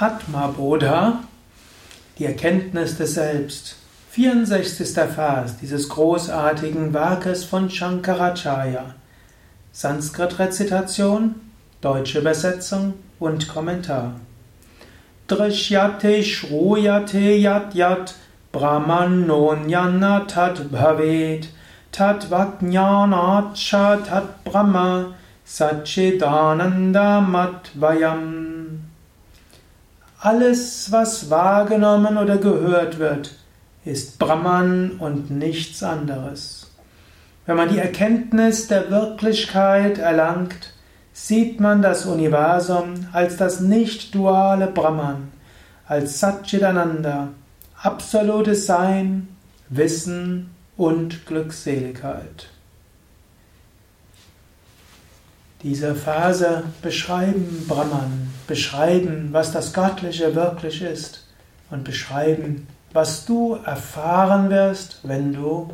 Atma Bodha, die Erkenntnis des Selbst. 64. Vers dieses großartigen Werkes von Shankaracharya. Sanskrit-Rezitation, deutsche Übersetzung und Kommentar. Drishyate shruyate yat yat brahmanonyana tad bhavet tad vajnanacha tad brahma satchidananda matvayam alles, was wahrgenommen oder gehört wird, ist Brahman und nichts anderes. Wenn man die Erkenntnis der Wirklichkeit erlangt, sieht man das Universum als das nicht-duale Brahman, als Satchitananda, absolutes Sein, Wissen und Glückseligkeit. Diese Phase beschreiben Brahman, beschreiben, was das Göttliche wirklich ist und beschreiben, was du erfahren wirst, wenn du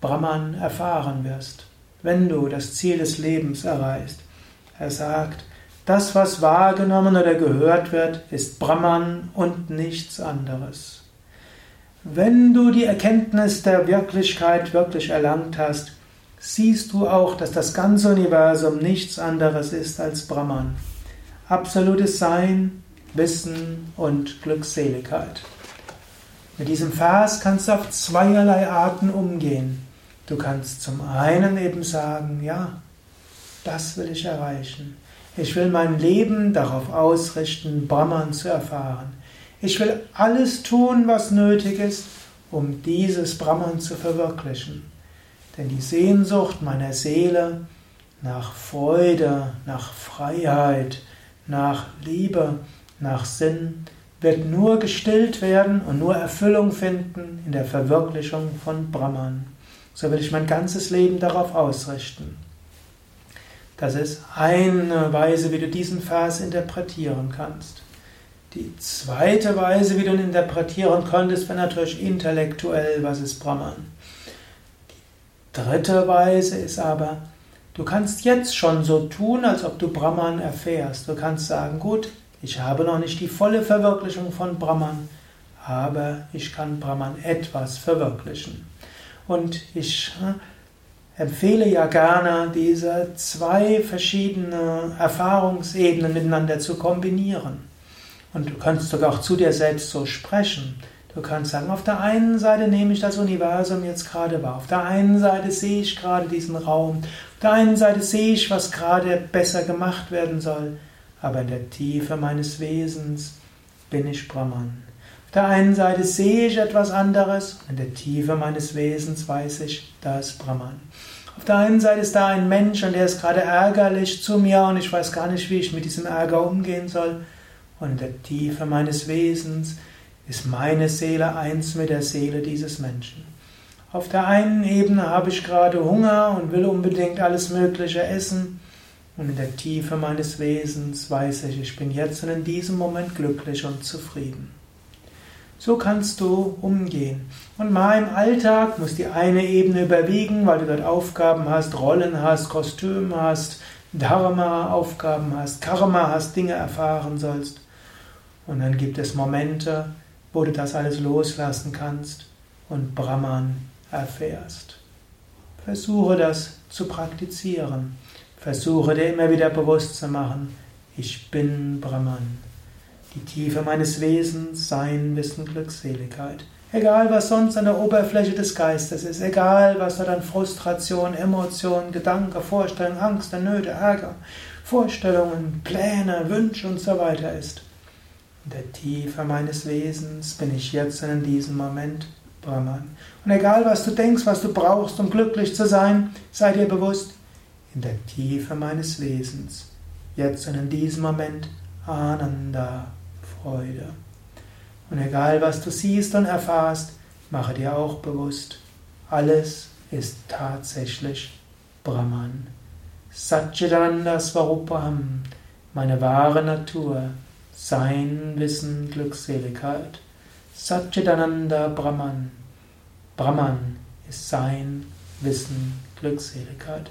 Brahman erfahren wirst, wenn du das Ziel des Lebens erreichst. Er sagt, das, was wahrgenommen oder gehört wird, ist Brahman und nichts anderes. Wenn du die Erkenntnis der Wirklichkeit wirklich erlangt hast, siehst du auch, dass das ganze Universum nichts anderes ist als Brahman. Absolutes Sein, Wissen und Glückseligkeit. Mit diesem Vers kannst du auf zweierlei Arten umgehen. Du kannst zum einen eben sagen, ja, das will ich erreichen. Ich will mein Leben darauf ausrichten, Brahman zu erfahren. Ich will alles tun, was nötig ist, um dieses Brahman zu verwirklichen. Denn die Sehnsucht meiner Seele nach Freude, nach Freiheit, nach Liebe, nach Sinn wird nur gestillt werden und nur Erfüllung finden in der Verwirklichung von Brahman. So will ich mein ganzes Leben darauf ausrichten. Das ist eine Weise, wie du diesen Vers interpretieren kannst. Die zweite Weise, wie du ihn interpretieren könntest, wäre natürlich intellektuell, was ist Brahman. Dritte Weise ist aber, du kannst jetzt schon so tun, als ob du Brahman erfährst. Du kannst sagen, gut, ich habe noch nicht die volle Verwirklichung von Brahman, aber ich kann Brahman etwas verwirklichen. Und ich äh, empfehle ja gerne, diese zwei verschiedene Erfahrungsebenen miteinander zu kombinieren. Und du kannst sogar auch zu dir selbst so sprechen. Du kannst sagen, auf der einen Seite nehme ich das Universum jetzt gerade wahr, auf der einen Seite sehe ich gerade diesen Raum, auf der einen Seite sehe ich, was gerade besser gemacht werden soll, aber in der Tiefe meines Wesens bin ich Brahman. Auf der einen Seite sehe ich etwas anderes, in der Tiefe meines Wesens weiß ich, da ist Brahman. Auf der einen Seite ist da ein Mensch und der ist gerade ärgerlich zu mir und ich weiß gar nicht, wie ich mit diesem Ärger umgehen soll. Und in der Tiefe meines Wesens ist meine Seele eins mit der Seele dieses Menschen. Auf der einen Ebene habe ich gerade Hunger und will unbedingt alles Mögliche essen. Und in der Tiefe meines Wesens weiß ich, ich bin jetzt und in diesem Moment glücklich und zufrieden. So kannst du umgehen. Und mal im Alltag muss die eine Ebene überwiegen, weil du dort Aufgaben hast, Rollen hast, Kostüme hast, Dharma-Aufgaben hast, Karma hast, Dinge erfahren sollst. Und dann gibt es Momente, wo du das alles loslassen kannst und Brahman erfährst. Versuche das zu praktizieren. Versuche dir immer wieder bewusst zu machen, ich bin Brahman. Die Tiefe meines Wesens, Sein, Wissen, Glückseligkeit. Egal, was sonst an der Oberfläche des Geistes ist, egal, was dort an Frustration, Emotionen, Gedanken, Vorstellungen, Angst, Nöte, Ärger, Vorstellungen, Pläne, Wünsche und so weiter ist. In der Tiefe meines Wesens bin ich jetzt in diesem Moment Brahman. Und egal, was du denkst, was du brauchst, um glücklich zu sein, sei dir bewusst, in der Tiefe meines Wesens, jetzt und in diesem Moment Ananda, Freude. Und egal, was du siehst und erfahrst, mache dir auch bewusst, alles ist tatsächlich Brahman. Satchitananda Swarupam, meine wahre Natur, sein Wissen, Glückseligkeit. Satchitananda Brahman. Brahman ist sein Wissen, Glückseligkeit.